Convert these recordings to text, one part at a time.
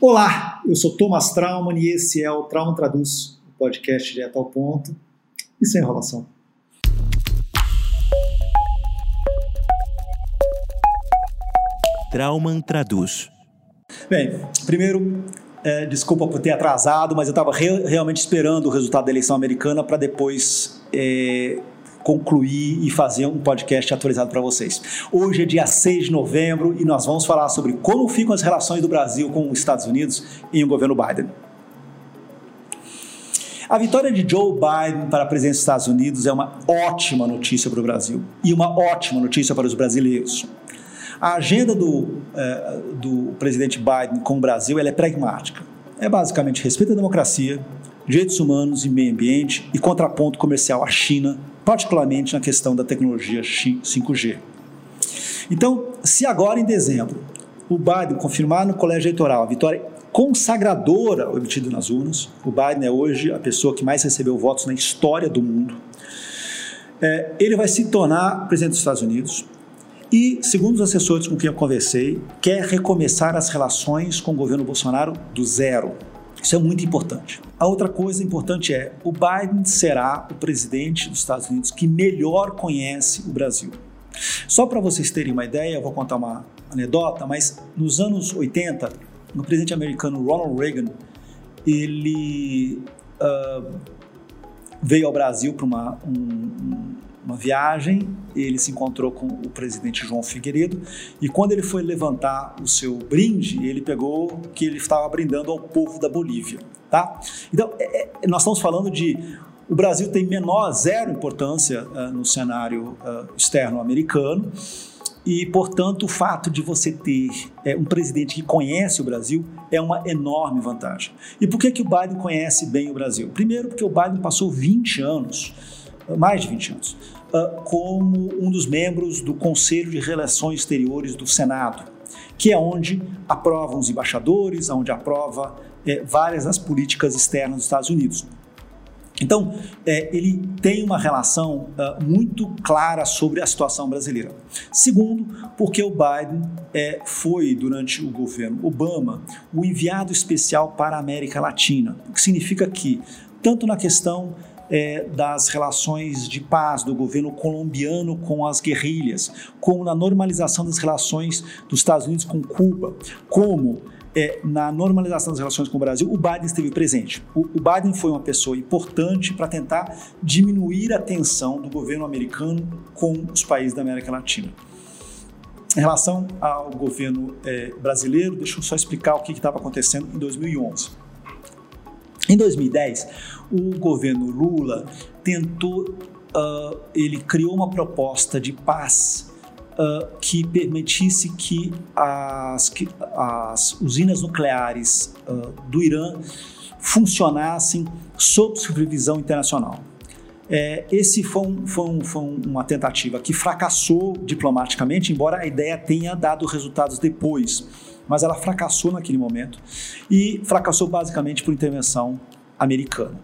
Olá, eu sou Thomas Trauman e esse é o Trauma Traduz, o podcast direto ao ponto e sem enrolação. Trauman Traduz. Bem, primeiro, é, desculpa por ter atrasado, mas eu estava re realmente esperando o resultado da eleição americana para depois é, concluir e fazer um podcast atualizado para vocês. Hoje é dia 6 de novembro e nós vamos falar sobre como ficam as relações do Brasil com os Estados Unidos em um governo Biden. A vitória de Joe Biden para a presidência dos Estados Unidos é uma ótima notícia para o Brasil e uma ótima notícia para os brasileiros. A agenda do, eh, do presidente Biden com o Brasil é pragmática. É basicamente respeito à democracia, direitos humanos e meio ambiente e contraponto comercial à China, particularmente na questão da tecnologia 5G. Então, se agora em dezembro o Biden confirmar no colégio eleitoral a vitória consagradora obtida nas urnas, o Biden é hoje a pessoa que mais recebeu votos na história do mundo, é, ele vai se tornar presidente dos Estados Unidos e, segundo os assessores com quem eu conversei, quer recomeçar as relações com o governo Bolsonaro do zero. Isso é muito importante. A outra coisa importante é: o Biden será o presidente dos Estados Unidos que melhor conhece o Brasil. Só para vocês terem uma ideia, eu vou contar uma anedota, mas nos anos 80, o presidente americano Ronald Reagan ele uh, veio ao Brasil para uma, um, uma viagem, ele se encontrou com o presidente João Figueiredo e quando ele foi levantar o seu brinde, ele pegou que ele estava brindando ao povo da Bolívia, tá? Então, é, é, nós estamos falando de o Brasil tem menor, zero importância uh, no cenário uh, externo americano e, portanto, o fato de você ter é, um presidente que conhece o Brasil é uma enorme vantagem. E por que, que o Biden conhece bem o Brasil? Primeiro, porque o Biden passou 20 anos, mais de 20 anos, uh, como um dos membros do Conselho de Relações Exteriores do Senado, que é onde aprovam os embaixadores, onde aprova é, várias das políticas externas dos Estados Unidos. Então, é, ele tem uma relação uh, muito clara sobre a situação brasileira. Segundo, porque o Biden é, foi, durante o governo Obama, o enviado especial para a América Latina, o que significa que, tanto na questão é, das relações de paz do governo colombiano com as guerrilhas, como na normalização das relações dos Estados Unidos com Cuba, como é, na normalização das relações com o Brasil, o Biden esteve presente. O, o Biden foi uma pessoa importante para tentar diminuir a tensão do governo americano com os países da América Latina. Em relação ao governo é, brasileiro, deixa eu só explicar o que estava acontecendo em 2011. Em 2010, o governo Lula tentou, uh, ele criou uma proposta de paz uh, que permitisse que as, que as usinas nucleares uh, do Irã funcionassem sob supervisão internacional. É, esse foi, um, foi, um, foi, uma tentativa que fracassou diplomaticamente, embora a ideia tenha dado resultados depois, mas ela fracassou naquele momento e fracassou basicamente por intervenção americana.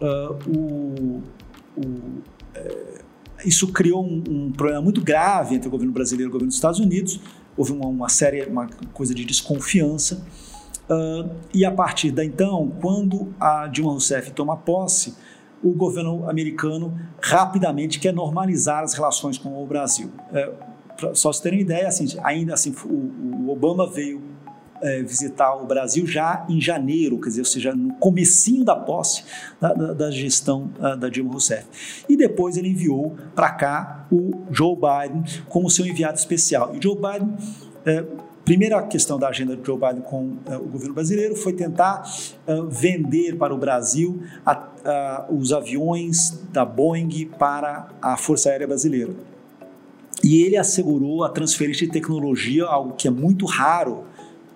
Uh, o, o é, isso criou um, um, problema muito grave entre o governo brasileiro e o governo dos Estados Unidos. Houve uma, uma série, uma coisa de desconfiança. Uh, e a partir da então, quando a Dilma Rousseff toma posse, o governo americano rapidamente quer normalizar as relações com o Brasil. É, pra, só se terem ideia, assim, ainda assim, o, o Obama veio é, visitar o Brasil já em janeiro, quer dizer, ou seja, no comecinho da posse da, da, da gestão uh, da Dilma Rousseff. E depois ele enviou para cá o Joe Biden como seu enviado especial. E Joe Biden é, primeira questão da agenda de Joe Biden com uh, o governo brasileiro foi tentar uh, vender para o Brasil a, uh, os aviões da Boeing para a Força Aérea Brasileira. E ele assegurou a transferência de tecnologia, algo que é muito raro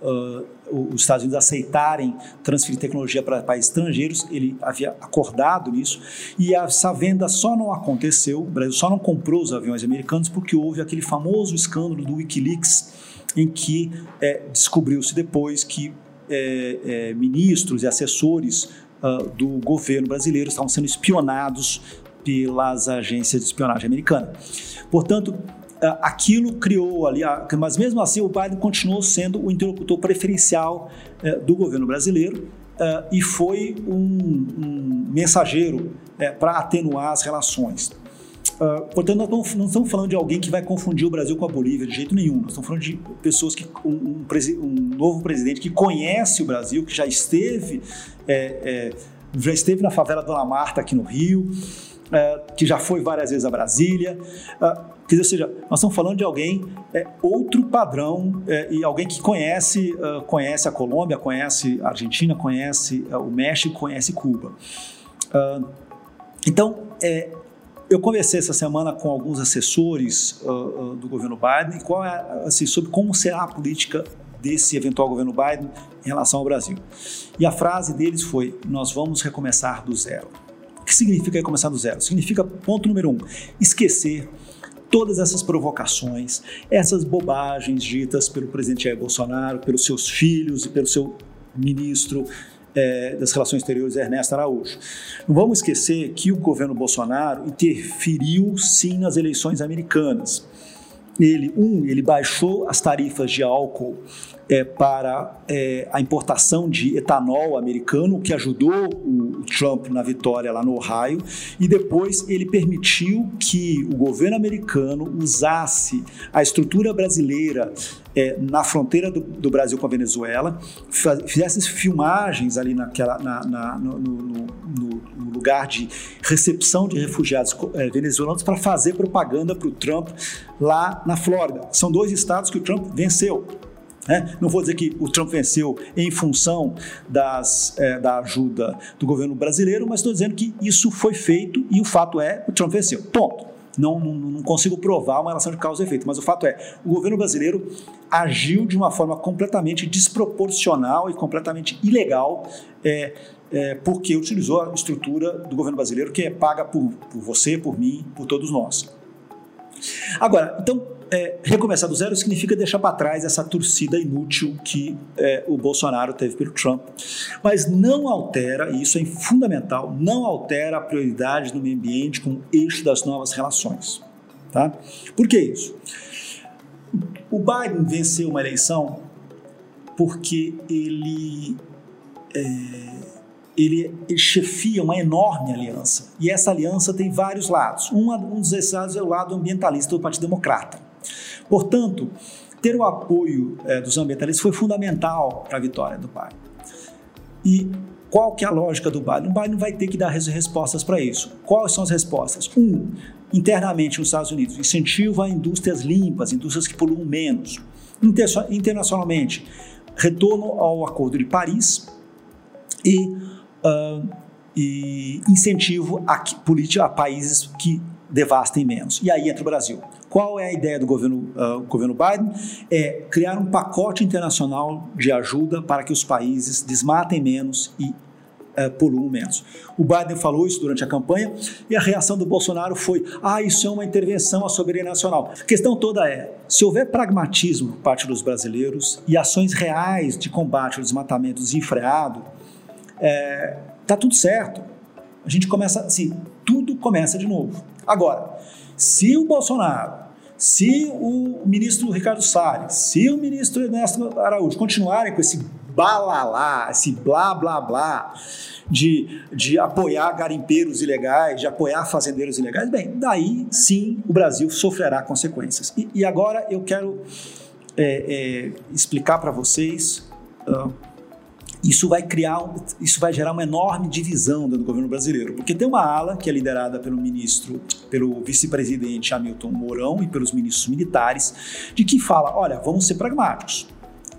uh, os Estados Unidos aceitarem transferir tecnologia para países estrangeiros, ele havia acordado nisso, e essa venda só não aconteceu, o Brasil só não comprou os aviões americanos porque houve aquele famoso escândalo do Wikileaks, em que é, descobriu-se depois que é, é, ministros e assessores do governo brasileiro estavam sendo espionados pelas agências de espionagem americana. Portanto, aquilo criou ali, mas mesmo assim o Biden continuou sendo o interlocutor preferencial do governo brasileiro e foi um, um mensageiro para atenuar as relações. Portanto, nós não estamos falando de alguém que vai confundir o Brasil com a Bolívia de jeito nenhum. Nós estamos falando de pessoas que um, um, novo presidente que conhece o Brasil, que já esteve é, é, já esteve na favela Dona Marta aqui no Rio, é, que já foi várias vezes a Brasília. É, quer dizer, ou seja, nós estamos falando de alguém é, outro padrão é, e alguém que conhece, conhece a Colômbia, conhece a Argentina, conhece o México, conhece Cuba. então, eu conversei essa semana com alguns assessores do governo Biden qual é, assim, sobre como será a política desse eventual governo Biden em relação ao Brasil. E a frase deles foi: Nós vamos recomeçar do zero. O que significa recomeçar do zero? Significa, ponto número um, esquecer todas essas provocações, essas bobagens ditas pelo presidente Jair Bolsonaro, pelos seus filhos e pelo seu ministro é, das Relações Exteriores, Ernesto Araújo. Não vamos esquecer que o governo Bolsonaro interferiu sim nas eleições americanas. Ele, um, ele baixou as tarifas de álcool é, para é, a importação de etanol americano, que ajudou o Trump na vitória lá no Ohio, e depois ele permitiu que o governo americano usasse a estrutura brasileira é, na fronteira do, do, Brasil com a Venezuela, fizesse filmagens ali naquela, na, na, no, no, no, lugar de recepção de refugiados é, venezuelanos para fazer propaganda para o Trump lá na Flórida. São dois estados que o Trump venceu. Né? Não vou dizer que o Trump venceu em função das, é, da ajuda do governo brasileiro, mas estou dizendo que isso foi feito e o fato é o Trump venceu. Ponto. Não, não, não, consigo provar uma relação de causa e efeito, mas o fato é, o governo brasileiro agiu de uma forma completamente desproporcional e completamente ilegal, é, é, porque utilizou a estrutura do governo brasileiro que é paga por, por você, por mim, por todos nós. Agora, então, é, recomeçar do zero significa deixar para trás essa torcida inútil que é, o Bolsonaro teve pelo Trump. Mas não altera, e isso é fundamental, não altera a prioridade no meio ambiente com o eixo das novas relações. Tá? Por que isso? O Biden venceu uma eleição porque ele. É, ele, chefia uma enorme aliança. E essa aliança tem vários lados. Um, um lados é o lado ambientalista do Partido Democrata. Portanto, ter o apoio é, dos ambientalistas foi fundamental para a vitória do Biden. E qual que é a lógica do Biden? O Biden vai ter que dar respostas para isso. Quais são as respostas? Um, internamente nos Estados Unidos, incentivo a indústrias limpas, indústrias que poluam menos. Internacionalmente, retorno ao Acordo de Paris e, uh, e incentivo a, a países que devastem menos. E aí entra o Brasil. Qual é a ideia do governo, uh, governo Biden? É criar um pacote internacional de ajuda para que os países desmatem menos e uh, poluam menos. O Biden falou isso durante a campanha e a reação do Bolsonaro foi: ah, isso é uma intervenção à soberania nacional. A questão toda é: se houver pragmatismo por parte dos brasileiros e ações reais de combate ao desmatamento desenfreado, é, tá tudo certo. A gente começa assim, tudo começa de novo. Agora, se o Bolsonaro se o ministro Ricardo Salles, se o ministro Ernesto Araújo continuarem com esse balalá, esse blá blá blá de, de apoiar garimpeiros ilegais, de apoiar fazendeiros ilegais, bem, daí sim o Brasil sofrerá consequências. E, e agora eu quero é, é, explicar para vocês. Uh, isso vai criar, isso vai gerar uma enorme divisão dentro do governo brasileiro, porque tem uma ala que é liderada pelo ministro, pelo vice-presidente Hamilton Mourão e pelos ministros militares, de que fala, olha, vamos ser pragmáticos,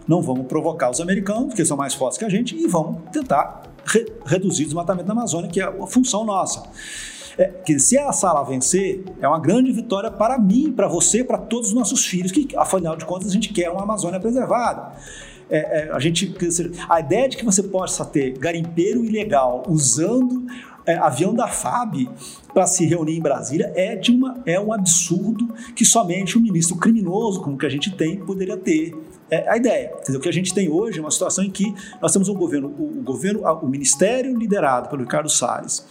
não vamos provocar os americanos, porque são mais fortes que a gente, e vamos tentar re reduzir o desmatamento da Amazônia, que é a função nossa. É, que se a sala vencer, é uma grande vitória para mim, para você, para todos os nossos filhos, que afinal de contas a gente quer uma Amazônia preservada é, é, a gente a ideia de que você possa ter garimpeiro ilegal usando é, avião da FAB para se reunir em Brasília é de uma é um absurdo que somente um ministro criminoso como que a gente tem poderia ter é, a ideia. Quer dizer, o que a gente tem hoje é uma situação em que nós temos um governo, o, o governo, o ministério liderado pelo Ricardo Salles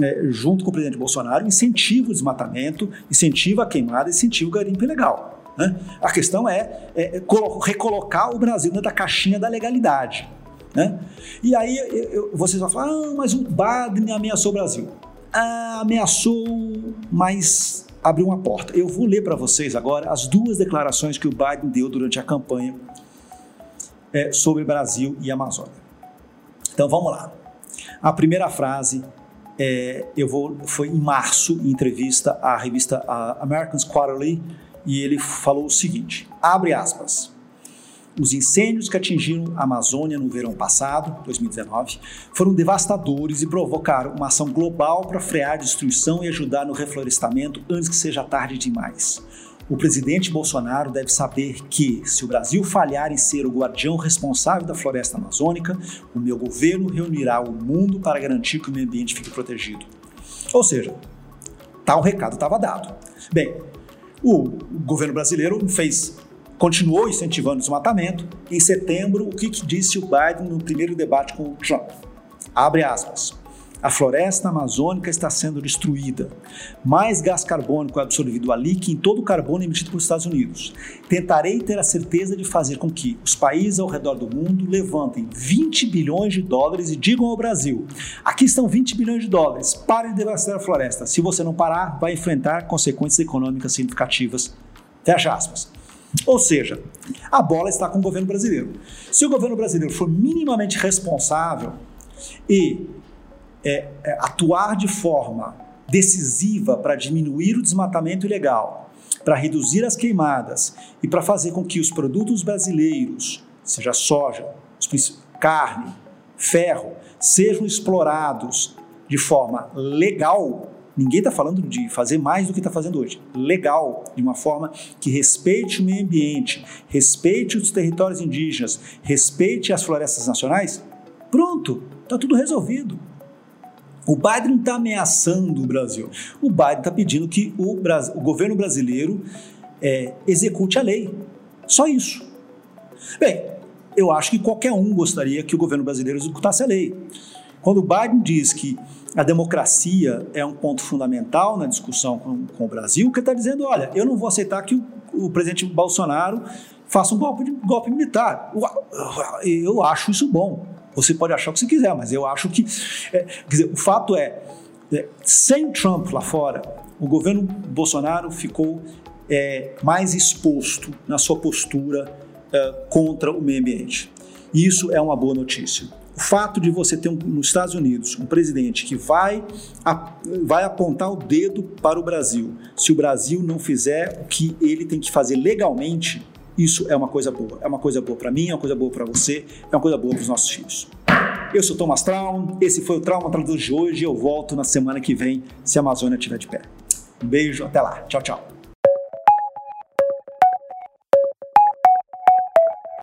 é, junto com o presidente Bolsonaro, incentiva o desmatamento, incentiva a queimada, incentiva o garimpo ilegal. Né? A questão é, é, recolocar o Brasil dentro da caixinha da legalidade. Né? E aí eu, vocês vão falar, ah, mas o Biden ameaçou o Brasil. Ah, ameaçou, mas abriu uma porta. Eu vou ler para vocês agora as duas declarações que o Biden deu durante a campanha é, sobre Brasil e Amazônia. Então vamos lá. A primeira frase é, eu vou, foi em março, em entrevista à revista Americans Quarterly, e ele falou o seguinte: abre aspas. Os incêndios que atingiram a Amazônia no verão passado, 2019, foram devastadores e provocaram uma ação global para frear a destruição e ajudar no reflorestamento antes que seja tarde demais. O presidente Bolsonaro deve saber que, se o Brasil falhar em ser o guardião responsável da floresta amazônica, o meu governo reunirá o mundo para garantir que o meio ambiente fique protegido. Ou seja, tal recado estava dado. Bem, o governo brasileiro fez, continuou incentivando o desmatamento. Em setembro, o que, que disse o Biden no primeiro debate com o Trump? Abre aspas. A floresta amazônica está sendo destruída. Mais gás carbônico é absorvido ali que em todo o carbono emitido pelos Estados Unidos. Tentarei ter a certeza de fazer com que os países ao redor do mundo levantem 20 bilhões de dólares e digam ao Brasil: aqui estão 20 bilhões de dólares, pare de devastar a floresta. Se você não parar, vai enfrentar consequências econômicas significativas. Fecha aspas. Ou seja, a bola está com o governo brasileiro. Se o governo brasileiro for minimamente responsável e é, é, atuar de forma decisiva para diminuir o desmatamento ilegal, para reduzir as queimadas e para fazer com que os produtos brasileiros, seja soja, carne, ferro, sejam explorados de forma legal. Ninguém está falando de fazer mais do que está fazendo hoje. Legal, de uma forma que respeite o meio ambiente, respeite os territórios indígenas, respeite as florestas nacionais. Pronto, está tudo resolvido. O Biden está ameaçando o Brasil. O Biden está pedindo que o, o, governo brasileiro é, execute a lei. Só isso. Bem, eu acho que qualquer um gostaria que o governo brasileiro executasse a lei. Quando o Biden diz que a democracia é um ponto fundamental na discussão com, com o Brasil, que ele está dizendo, olha, eu não vou aceitar que o, o presidente Bolsonaro faça um golpe, golpe militar. Eu acho isso bom. Você pode achar o que você quiser, mas eu acho que. É, dizer, o fato é, é, sem Trump lá fora, o governo Bolsonaro ficou é, mais exposto na sua postura é, contra o meio ambiente. E isso é uma boa notícia. O fato de você ter um, nos Estados Unidos um presidente que vai, a, vai apontar o dedo para o Brasil, se o Brasil não fizer o que ele tem que fazer legalmente, isso é uma coisa boa. É uma coisa boa para mim, é uma coisa boa para você, é uma coisa boa para os nossos filhos. Eu sou Thomas Traum, esse foi o Trauma Traduz de hoje. Eu volto na semana que vem, se a Amazônia estiver de pé. Um beijo, até lá. Tchau, tchau.